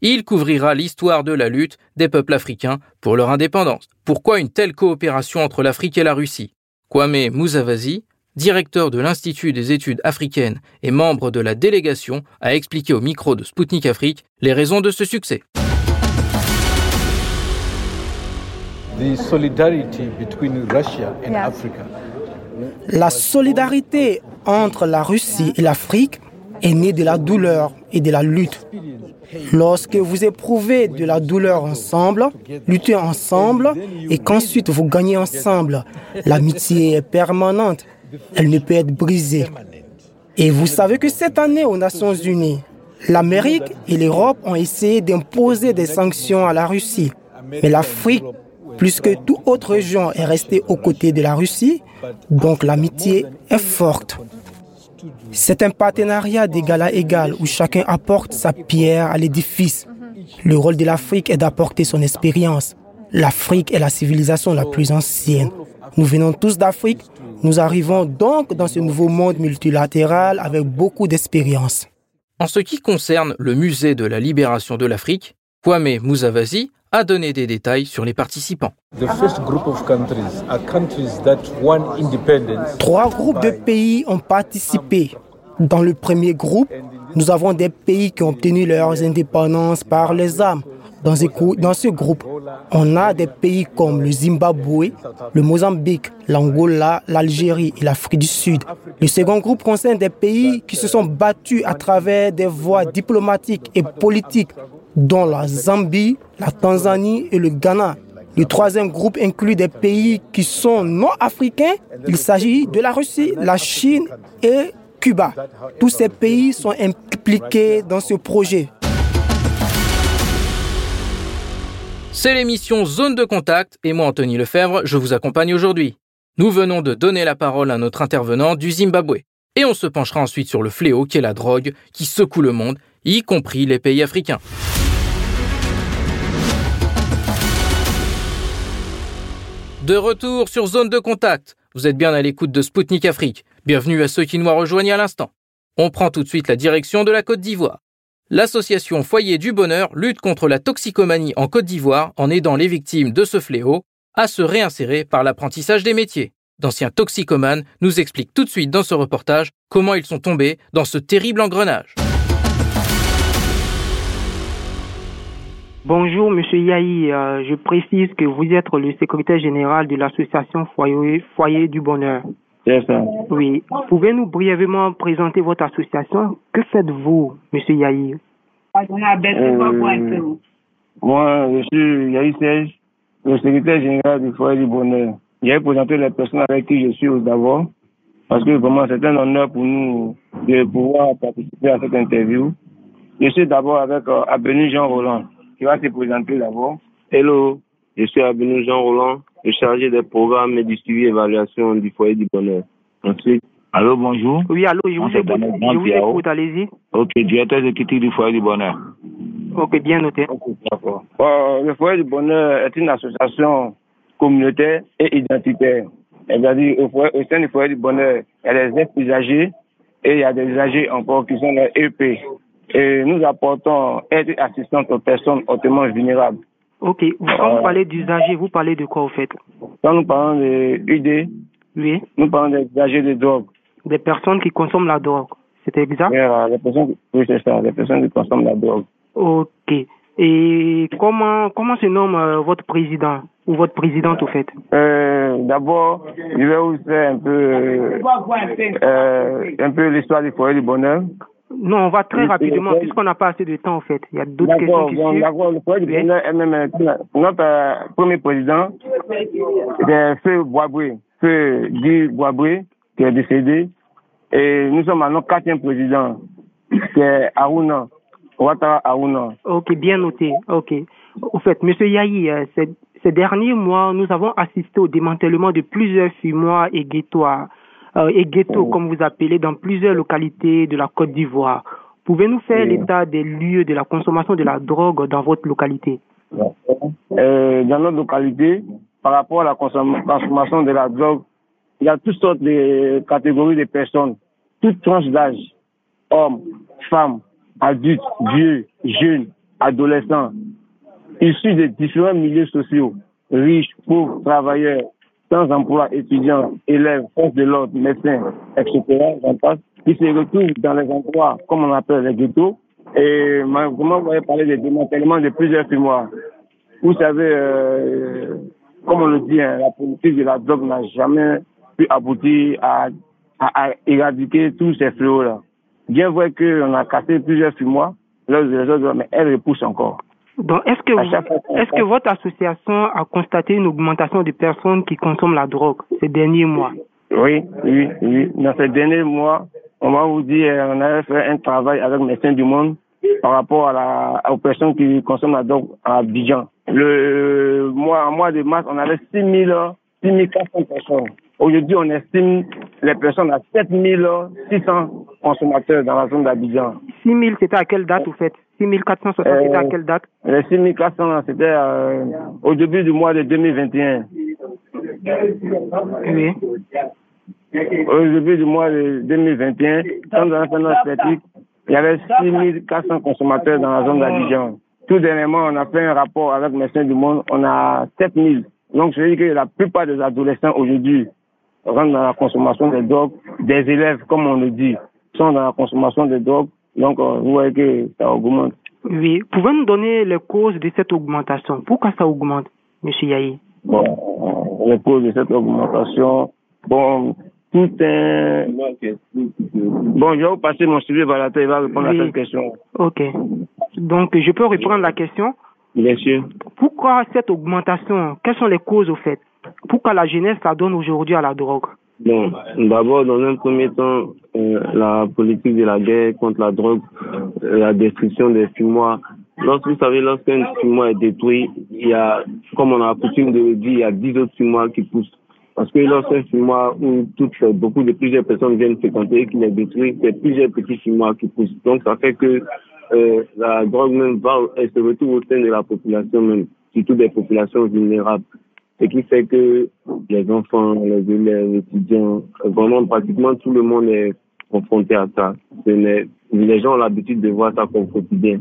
Il couvrira l'histoire de la lutte des peuples africains pour leur indépendance. Pourquoi une telle coopération entre l'Afrique et la Russie? Kwame Muzavazi, directeur de l'Institut des études africaines et membre de la délégation, a expliqué au micro de Sputnik Afrique les raisons de ce succès. La solidarité entre la Russie et l'Afrique est né de la douleur et de la lutte. Lorsque vous éprouvez de la douleur ensemble, luttez ensemble et qu'ensuite vous gagnez ensemble, l'amitié est permanente. Elle ne peut être brisée. Et vous savez que cette année aux Nations Unies, l'Amérique et l'Europe ont essayé d'imposer des sanctions à la Russie. Mais l'Afrique, plus que toute autre région, est restée aux côtés de la Russie. Donc l'amitié est forte. C'est un partenariat d'égal à égal où chacun apporte sa pierre à l'édifice. Le rôle de l'Afrique est d'apporter son expérience. L'Afrique est la civilisation la plus ancienne. Nous venons tous d'Afrique. Nous arrivons donc dans ce nouveau monde multilatéral avec beaucoup d'expérience. En ce qui concerne le musée de la libération de l'Afrique, Kwame Muzavazi a donné des détails sur les participants. Trois groupes de pays ont participé. Dans le premier groupe, nous avons des pays qui ont obtenu leurs indépendances par les armes. Dans ce, groupe, on a des pays comme le Zimbabwe, le Mozambique, l'Angola, l'Algérie et l'Afrique du Sud. Le second groupe concerne des pays qui se sont battus à travers des voies diplomatiques et politiques dont la Zambie, la Tanzanie et le Ghana. Le troisième groupe inclut des pays qui sont non africains. Il s'agit de la Russie, la Chine et Cuba. Tous ces pays sont impliqués dans ce projet. C'est l'émission Zone de contact et moi Anthony Lefebvre, je vous accompagne aujourd'hui. Nous venons de donner la parole à notre intervenant du Zimbabwe. Et on se penchera ensuite sur le fléau qu'est la drogue qui secoue le monde, y compris les pays africains. De retour sur Zone de Contact. Vous êtes bien à l'écoute de Spoutnik Afrique. Bienvenue à ceux qui nous rejoignent à l'instant. On prend tout de suite la direction de la Côte d'Ivoire. L'association Foyer du Bonheur lutte contre la toxicomanie en Côte d'Ivoire en aidant les victimes de ce fléau à se réinsérer par l'apprentissage des métiers. D'anciens toxicomanes nous expliquent tout de suite dans ce reportage comment ils sont tombés dans ce terrible engrenage. Bonjour, Monsieur Yahi. Euh, je précise que vous êtes le secrétaire général de l'association Foyer, Foyer du Bonheur. C'est ça. Oui. Pouvez-nous brièvement présenter votre association? Que faites-vous, Monsieur Yahi? Euh, Moi, je suis Yahi Serge, le secrétaire général du Foyer du Bonheur. J'ai présenté les personnes avec qui je suis d'abord, parce que vraiment c'est un honneur pour nous de pouvoir participer à cette interview. Je suis d'abord avec euh, Jean Roland qui va se présenter d'abord. Hello, je suis Abinu Jean Roland, le chargé des programmes et du suivi et évaluation du foyer du bonheur. Ensuite, allô, bonjour. Oui, allô, je vous écoute, je vous écoute allez-y. Ok, directeur exécutif du foyer du bonheur. Ok, bien noté. D'accord. Euh, le foyer du bonheur est une association communautaire et identitaire. C'est-à-dire, au, au, sein du foyer du bonheur, il y a des usagers et il y a des usagers encore qui sont les EP. Et nous apportons aide et assistance aux personnes hautement vulnérables. Ok. Quand vous parlez d'usagers, vous parlez de quoi au fait? Quand nous parlons de UD, oui. nous parlons des usagers de drogue. Des personnes qui consomment la drogue, c'est exact oui, personnes, oui, c'est ça, les personnes qui consomment la drogue. Ok. Et comment comment se nomme euh, votre président ou votre présidente au fait? Euh, D'abord, je vais vous faire un peu euh, un peu l'histoire du foyer du bonheur. Non, on va très rapidement, puisqu'on n'a pas assez de temps, en fait. Il y a d'autres questions qui suivent. D'accord, le projet du bonheur est même notre euh, premier président, c'est Feu Guy Boisboué, qui est décédé. Et nous sommes à notre quatrième président, c'est Aruna, Ouattara Aruna. Ok, bien noté. Ok. Au fait, Monsieur Yahi, euh, ces, ces derniers mois, nous avons assisté au démantèlement de plusieurs fumoirs et ghettoirs euh, et ghetto, oh. comme vous appelez, dans plusieurs localités de la Côte d'Ivoire. Pouvez-nous faire l'état des lieux de la consommation de la drogue dans votre localité? Euh, Dans notre localité, par rapport à la consommation de la drogue, il y a toutes sortes de catégories de personnes, toutes tranches d'âge, hommes, femmes, adultes, vieux, jeunes, adolescents, issus de différents milieux sociaux, riches, pauvres, travailleurs, sans emploi, étudiants, élèves, forces de l'ordre, médecins, etc., passe, qui se retrouvent dans les endroits, comme on appelle les ghettos. Et comment vous avez parlé de démantèlement de plusieurs fumoirs Vous savez, euh, comme on le dit, hein, la politique de la drogue n'a jamais pu aboutir à, à, éradiquer tous ces fléaux-là. bien vrai qu'on a cassé plusieurs fumoirs, mais elle repousse encore. Donc, est-ce que, est-ce que votre association a constaté une augmentation de personnes qui consomment la drogue ces derniers mois? Oui, oui, oui. Dans ces derniers mois, on va vous dire, on a fait un travail avec Médecins du Monde par rapport à la, aux personnes qui consomment la drogue à Abidjan. Le mois, en mois de mars, on avait 6 6400 personnes. Aujourd'hui, on estime les personnes à 7600 consommateurs dans la zone d'Abidjan. 6 000, c'était à quelle date, vous faites 6 460, c'était à euh, quelle date? Les 6 400, c'était euh, au début du mois de 2021. Oui. Au début du mois de 2021, quand on a fait notre statistique, il y avait 6 400 consommateurs dans la zone d'Abidjan. Tout dernièrement, on a fait un rapport avec Médecins du Monde, on a 7 000. Donc, je veux dire que la plupart des adolescents aujourd'hui rentrent dans la consommation des drogues, des élèves, comme on le dit, sont dans la consommation des drogues. Donc, euh, vous voyez que ça augmente. Oui. Pouvez-vous nous donner les causes de cette augmentation? Pourquoi ça augmente, M. Yahi? Bon, euh, les causes de cette augmentation, bon, tout est... Bon, je vais vous passer mon sujet vers la tête, il va répondre à cette question. Ok. Donc, je peux reprendre la question? Bien sûr. Pourquoi cette augmentation? Quelles sont les causes au fait? Pourquoi la jeunesse s'adonne aujourd'hui à la drogue? Bon, d'abord, dans un premier temps, euh, la politique de la guerre contre la drogue, euh, la destruction des fumoirs. Lorsque vous savez, lorsqu'un fumoir est détruit, il y a, comme on a coutume de le dire, il y a dix autres fumoirs qui poussent. Parce que lorsqu'un fumoir où toutes, beaucoup de plusieurs personnes viennent fréquenter et qu'il est détruit, c'est plusieurs petits fumoirs qui poussent. Donc, ça fait que euh, la drogue même va, elle se retrouve au sein de la population même, surtout des populations vulnérables. Ce qui fait que les enfants, les élèves, les étudiants, vraiment pratiquement tout le monde est confronté à ça. Les gens ont l'habitude de voir ça comme quotidien.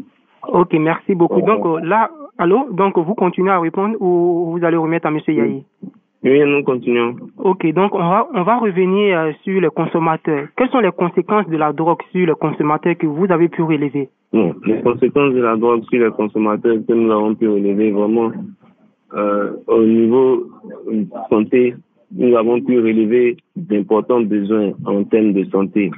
Ok, merci beaucoup. Donc euh, là, allô, donc vous continuez à répondre ou vous allez remettre à M. Yahi? Oui, nous continuons. Ok, donc on va, on va revenir euh, sur les consommateurs. Quelles sont les conséquences de la drogue sur les consommateurs que vous avez pu relever? Les conséquences de la drogue sur les consommateurs que nous avons pu relever vraiment euh, au niveau de santé, nous avons pu relever d'importants besoins en termes de santé.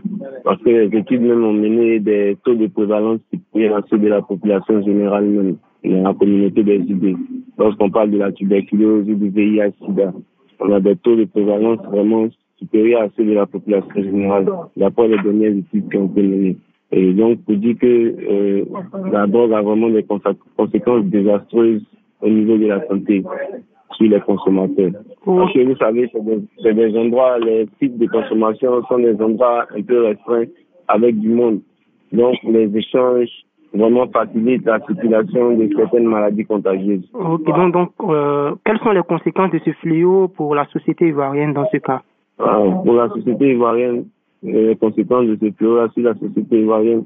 Parce que les études même ont mené des taux de prévalence supérieurs à ceux de la population générale même, dans la communauté des idées. Lorsqu'on parle de la tuberculose ou du VIH, SIDA, on a des taux de prévalence vraiment supérieurs à ceux de la population générale, d'après les dernières études qui ont été menées. Et donc, pour dire que euh, la drogue a vraiment des conséquences désastreuses au niveau de la santé sur les consommateurs. Parce que vous savez, c'est des, des, endroits, les sites de consommation sont des endroits un peu restreints avec du monde. Donc, les échanges vraiment facilitent la circulation de certaines maladies contagieuses. Ok, donc, donc euh, quelles sont les conséquences de ce fléau pour la société ivoirienne dans ce cas? Ah, Pour la société ivoirienne, les conséquences de ce fléau sur la société ivoirienne.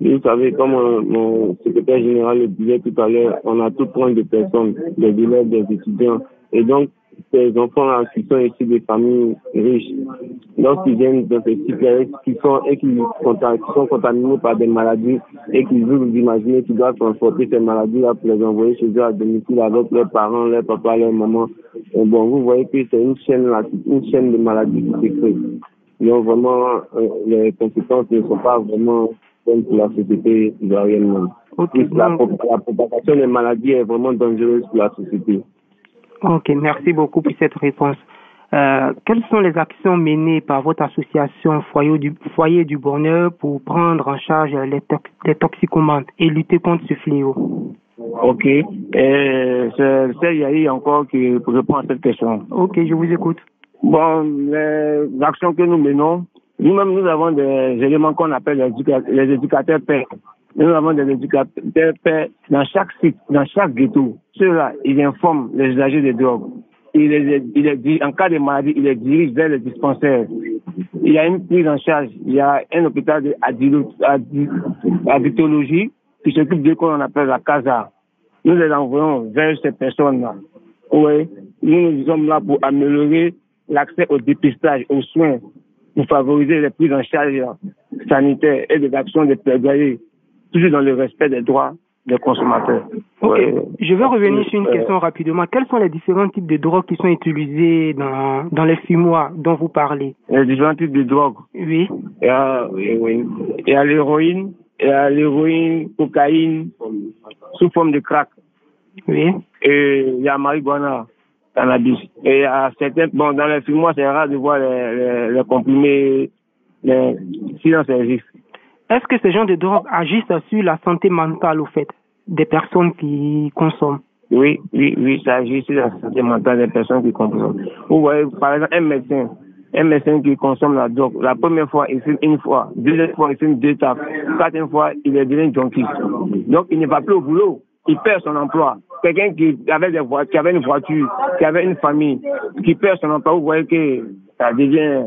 Vous savez, comme euh, mon secrétaire général le disait tout à l'heure, on a tout point de personnes, des élèves, des étudiants. Et donc, ces enfants qui sont issus des familles riches, lorsqu'ils viennent dans ces sites qui sont et qui sont contaminés par des maladies et qu'ils veulent imaginer qu'ils doivent transporter ces maladies-là pour les envoyer chez eux à domicile avec leurs parents, leurs papas, leurs mamans? Bon, vous voyez que c'est une chaîne, une chaîne de maladies qui se crée. Donc vraiment, euh, les conséquences ne sont pas vraiment pour la société ivoirienne. La, la propagation des maladies est vraiment dangereuse pour la société. Ok, merci beaucoup pour cette réponse. Euh, quelles sont les actions menées par votre association Foyer du, Foyer du Bonheur pour prendre en charge les, les toxicomanes et lutter contre ce fléau? Ok, euh, c'est Yahi encore qui répond à cette question. Ok, je vous écoute. Bon, les actions que nous menons, nous-mêmes, nous avons des éléments qu'on appelle les, les éducateurs pères. Nous avons des éducateurs pères dans chaque site, dans chaque ghetto. Ceux-là, ils informent les usagers de drogue. Il les, il en cas de maladie, ils les dirigent vers les dispensaires. Il y a une prise en charge. Il y a un hôpital d'addictologie qui s'occupe de ce qu'on appelle la CASA. Nous les envoyons vers ces personnes-là. Oui, nous, nous sommes là pour améliorer l'accès au dépistage, aux soins, pour favoriser les prises en charge sanitaires et des actions de plaidoyer, toujours dans le respect des droits des consommateurs. Ok, je vais revenir sur une question rapidement. Quels sont les différents types de drogues qui sont utilisés dans, dans les fumoirs dont vous parlez? Les différents types de drogues Oui. Il y a il y a l'héroïne, il y a l'héroïne, cocaïne, sous forme de crack. Oui. Et il y a marijuana, cannabis. Et a certains, bon, dans les fumoirs, c'est rare de voir les, les, les comprimés, les silences. Est-ce que ces gens de drogue agissent sur la santé mentale, au fait, des personnes qui consomment? Oui, oui, oui, ça agit sur la santé mentale des personnes qui consomment. Vous voyez, par exemple, un médecin, un médecin qui consomme la drogue, la première fois, il fume une fois, deuxième fois, il fume deux tapes, quatrième fois, il est devenu junkie. Donc, il ne va plus au boulot, il perd son emploi. Quelqu'un qui avait, des voitures, qui avait une voiture, qui avait une famille, qui perd son emploi, vous voyez que ça devient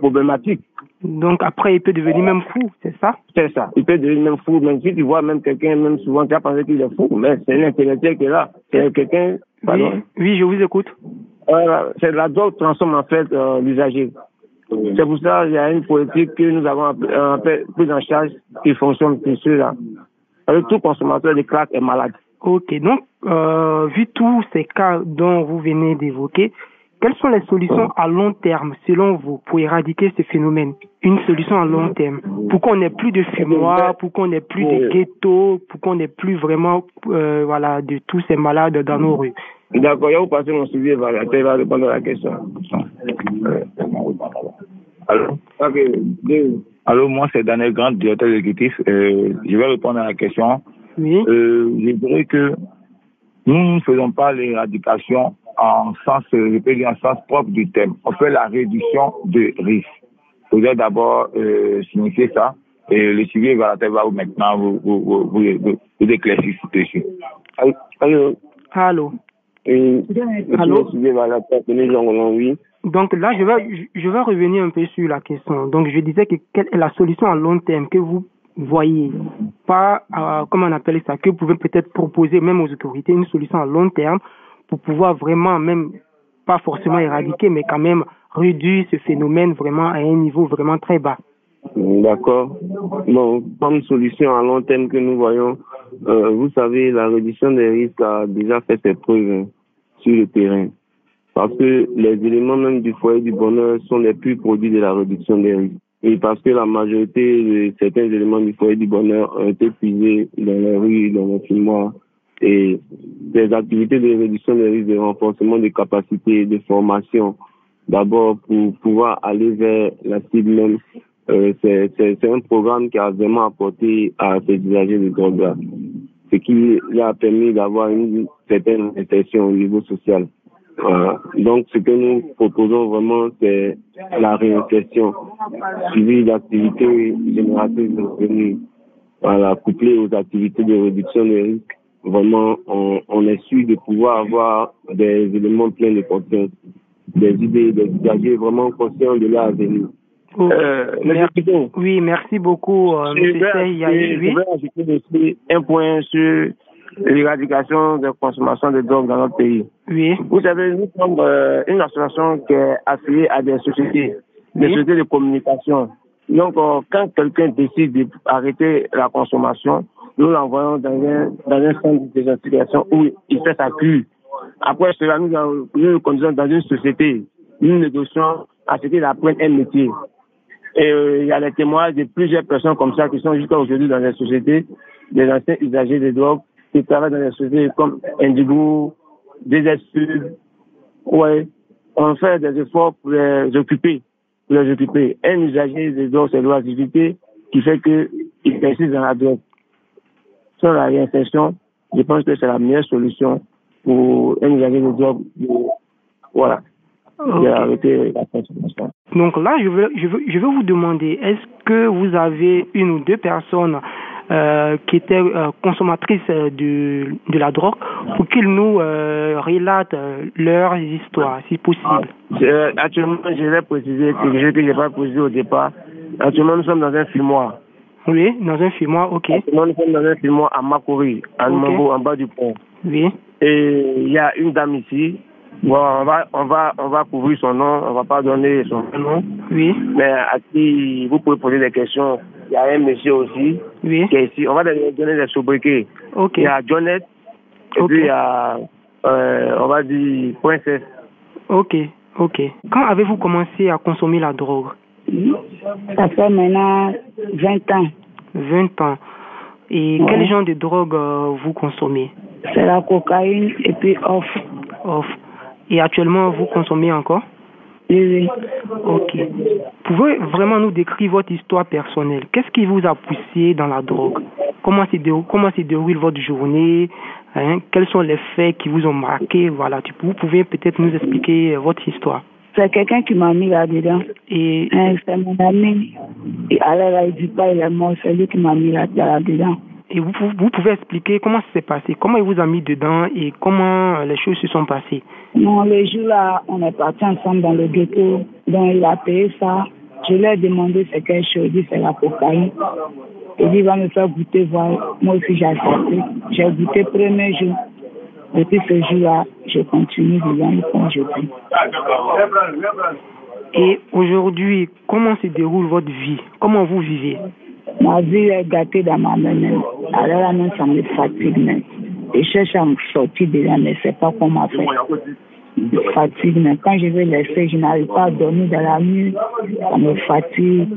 problématique. Donc après, il peut devenir même fou, c'est ça? C'est ça. Il peut devenir même fou, même si tu vois même quelqu'un, même souvent, tu as pensé qu'il est fou, mais c'est un intellectuel qui est là. C'est quelqu'un... Oui, oui, je vous écoute. Voilà, c'est la drogue transforme en fait euh, l'usager. C'est pour ça qu'il y a une politique que nous avons peu prise en charge qui fonctionne pour ceux-là. Tout consommateur de crack est malade. Ok, donc, euh, vu tous ces cas dont vous venez d'évoquer, quelles sont les solutions à long terme, selon vous, pour éradiquer ce phénomène? Une solution à long terme Pour qu'on n'ait plus de fumoirs, pour qu'on n'ait plus de ghettos, pour qu'on n'ait plus vraiment euh, voilà, de tous ces malades dans nos rues D'accord, je vais vous passer mon suivi, il va répondre à la question. Allô? Allô, moi c'est Daniel Grand, directeur exécutif. Euh, je vais répondre à la question. Oui. Euh, je dirais que nous ne faisons pas l'éradication en sens, je peux dire en sens propre du thème. On fait la réduction de risque. Vous devez d'abord euh, signifier ça et le suivi évaluateur va vous maintenant vous, vous, vous, vous, vous, vous éclaircir dessus. Allô Allô Oui. Allô suivi évaluateur, oui. Donc là, je vais, je vais revenir un peu sur la question. Donc je disais que quelle est la solution à long terme que vous voyez Pas, euh, comment on appelle ça, que vous pouvez peut-être proposer même aux autorités une solution à long terme pour pouvoir vraiment même pas forcément éradiquer, mais quand même réduire ce phénomène vraiment à un niveau vraiment très bas. D'accord. Bon, comme solution à long terme que nous voyons, euh, vous savez, la réduction des risques a déjà fait ses preuves sur le terrain. Parce que les éléments même du foyer du bonheur sont les plus produits de la réduction des risques. Et parce que la majorité de certains éléments du foyer du bonheur ont été puisés dans les rues, dans les filmoirs, et des activités de réduction des risques, de renforcement des capacités, de formation, d'abord pour pouvoir aller vers la cible même. Euh, c'est un programme qui a vraiment apporté à ces usagers de drogue ce qui a permis d'avoir une certaine insertion au niveau social. Voilà. Donc, ce que nous proposons vraiment, c'est la réinsertion suivie d'activités génératrices de revenus, voilà, couplées aux activités de réduction des risques vraiment, on, on est sûr de pouvoir avoir des éléments pleins de conscience, des idées, des usagers vraiment conscients de leur avenir. Oh, euh, merci, oui, merci beaucoup, euh, M. Je voudrais ajouter aussi un point sur l'éradication de consommation de drogue dans notre pays. Oui. Vous savez, nous sommes euh, une association qui est affiliée à des sociétés, des Oui. sociétés de communication. Donc, euh, quand quelqu'un décide d'arrêter la consommation, nous l'envoyons dans un, dans un centre de désintoxication où il fait sa cure. Après cela, nous, en- nous le conduisons dans une société. Nous négocions à ce qu'il apprenne un métier. Et euh, il y a des témoignages de plusieurs personnes comme ça qui sont jusqu'à aujourd'hui dans les sociétés, des anciens usagers de drogue, qui travaillent dans des sociétés comme Indigo, DSU. Ouais, on fait des efforts pour les occuper, pour les occuper. Un usager de drogue, c'est l'oisiveté qui fait qu'il persiste dans la drogue. Sans la réinsertion, je pense que c'est la meilleure solution pour un usager de drogue. voilà. Ok. De arrêter la consommation. Donc là, je veux, je veux, je veux vous demander, est-ce que vous avez une ou deux personnes euh, qui étaient euh, consommatrices euh, de, de la drogue pour qu'ils nous relatent leurs histoires, si possible Euh, actuellement, je vais préciser quelque chose que je n'ai pas précisé au départ. Actuellement, nous sommes dans un fumoir. Oui, dans un fumoir, ok. Actuellement, nous sommes dans un fumoir à Makori, à Ok. Numambo, en bas du pont. Oui, Et il y a une dame ici. Bon, on va, on va, on va couvrir son nom. On va pas donner son nom. oui, Mais à qui vous pouvez poser des questions. Y a un monsieur aussi Oui. qui est ici. On va donner des sobriquets. Il y a Jonette, et puis il y a, euh, on va dire, Princesse. Ok. Ok. Quand avez-vous commencé à consommer la drogue? Ça fait maintenant 20 ans. 20 ans. Et Ouais. quel genre de drogue euh, vous consommez? C'est la cocaïne et puis off. Off. Et actuellement, vous consommez encore? Oui, oui. Ok. Pouvez vraiment nous décrire votre histoire personnelle Qu'est-ce qui vous a poussé dans la drogue? Comment se déroule, comment se déroule votre journée hein? Quels sont les faits qui vous ont marqué? Voilà, tu, vous pouvez peut-être nous expliquer euh, votre histoire. C'est quelqu'un qui m'a mis là-dedans. Et Hein, c'est mon ami. Et alors là, il dit pas, il est mort. C'est lui qui m'a mis là- là-dedans. Et vous, pouvez expliquer comment ça s'est passé, comment il vous a mis dedans et comment euh, les choses se sont passées. Non, le jour-là, on est partis ensemble dans le ghetto. Donc, il a payé ça. Je lui ai demandé c'est quelle chose. Il dit c'est la cocaïne. Il dit il va me faire goûter, voir. Moi aussi, j'ai accepté. J'ai goûté premier jour. Depuis ce jour-là, je continue dedans comme je dis. Et aujourd'hui, comment se déroule votre vie? Comment vous vivez? Ma vie est gâtée dans ma main. même. Alors là, même, ça me fatigue. Même. Je cherche à me sortir de là, mais c'est pas comment faire. Je me fatigue, mais quand je vais laisser, je n'arrive pas à dormir dans la nuit. Ça me fatigue.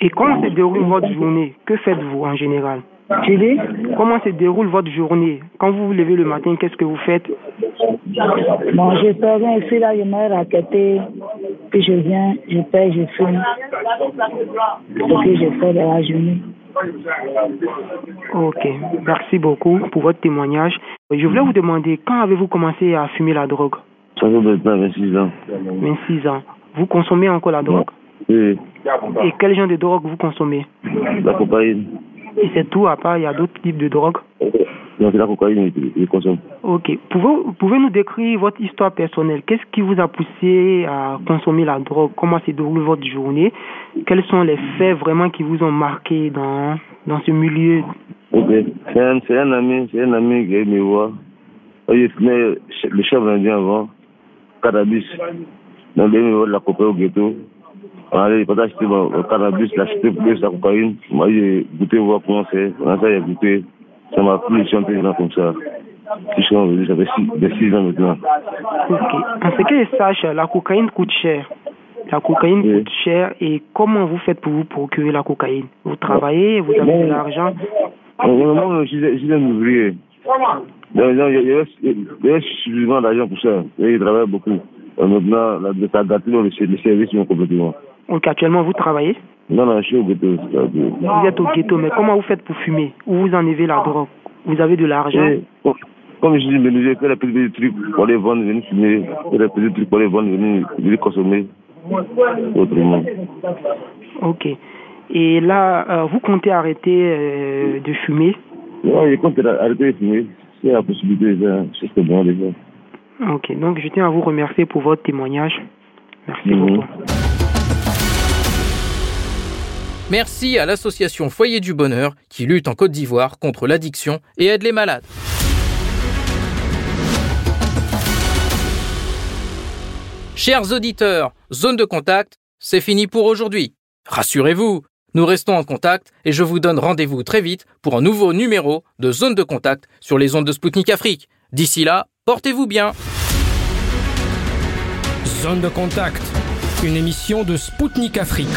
Et comment se déroule votre journée? Que faites-vous en général? Tu dis? Comment se déroule votre journée? Quand vous vous levez le matin, qu'est-ce que vous faites? Bon, je reviens ici, là, je me raqueté. Puis je viens, je paye, je fume. Ce que je fais de la journée. Ok, merci beaucoup pour votre témoignage. Je voulais vous demander, quand avez-vous commencé à fumer la drogue? Ça fait maintenant 26 ans. 26 ans. Vous consommez encore la drogue? Oui, Et quel genre de drogue vous consommez? La cocaïne. Et c'est tout, à part, il y a d'autres types de drogue? Donc la cocaïne, je, je consomme. Ok. Pouvez, pouvez nous décrire votre histoire personnelle? Qu'est-ce qui vous a poussé à consommer la drogue? Comment se déroule votre journée? Quels sont les faits vraiment qui vous ont marqué dans, dans ce milieu? Ok. C'est un, c'est un ami, c'est un ami qui est venu me voir. Il fumait le chef indien avant, cannabis. Donc il me voir la copain au ghetto. On allait pas acheter mon cannabis, l'acheter pour la cocaïne. Moi j'ai goûté voir comment c'est. Quand ça j'ai goûté, ça m'a plu, je suis entré dedans comme ça. Je suis revenu, ça fait six, de six ans maintenant. Ok. En ce que je sache, la cocaïne coûte cher. La cocaïne Oui. coûte cher. Et comment vous faites pour vous procurer la cocaïne? Vous travaillez, vous avez de l'argent? Moi, je suis un ouvrier. Donc, il y avait suffisamment d'argent pour ça. Et il travaille beaucoup. Et maintenant, la, ça a gâté le service complètement. Donc actuellement, vous travaillez Non, non, je suis au ghetto. Vous êtes au ghetto, mais comment vous faites pour fumer Où vous enlevez la drogue Vous avez de l'argent Et, comme- comme je dis, mais j'ai fait les petits, trucs pour les vendre, venir fumer. Les petits trucs pour les vendre, venir, venir consommer. Autrement. Ok. Et là, euh, vous comptez arrêter euh, de fumer Non, je compte arrêter de fumer. C'est la possibilité, déjà. C'est bon déjà. Ok. Donc, je tiens à vous remercier pour votre témoignage. Merci Mhm. beaucoup. Merci à l'association Foyer du Bonheur qui lutte en Côte d'Ivoire contre l'addiction et aide les malades. Chers auditeurs, zone de contact, c'est fini pour aujourd'hui. Rassurez-vous, nous restons en contact et je vous donne rendez-vous très vite pour un nouveau numéro de Zone de contact sur les ondes de Spoutnik Afrique. D'ici là, portez-vous bien. Zone de contact, une émission de Spoutnik Afrique.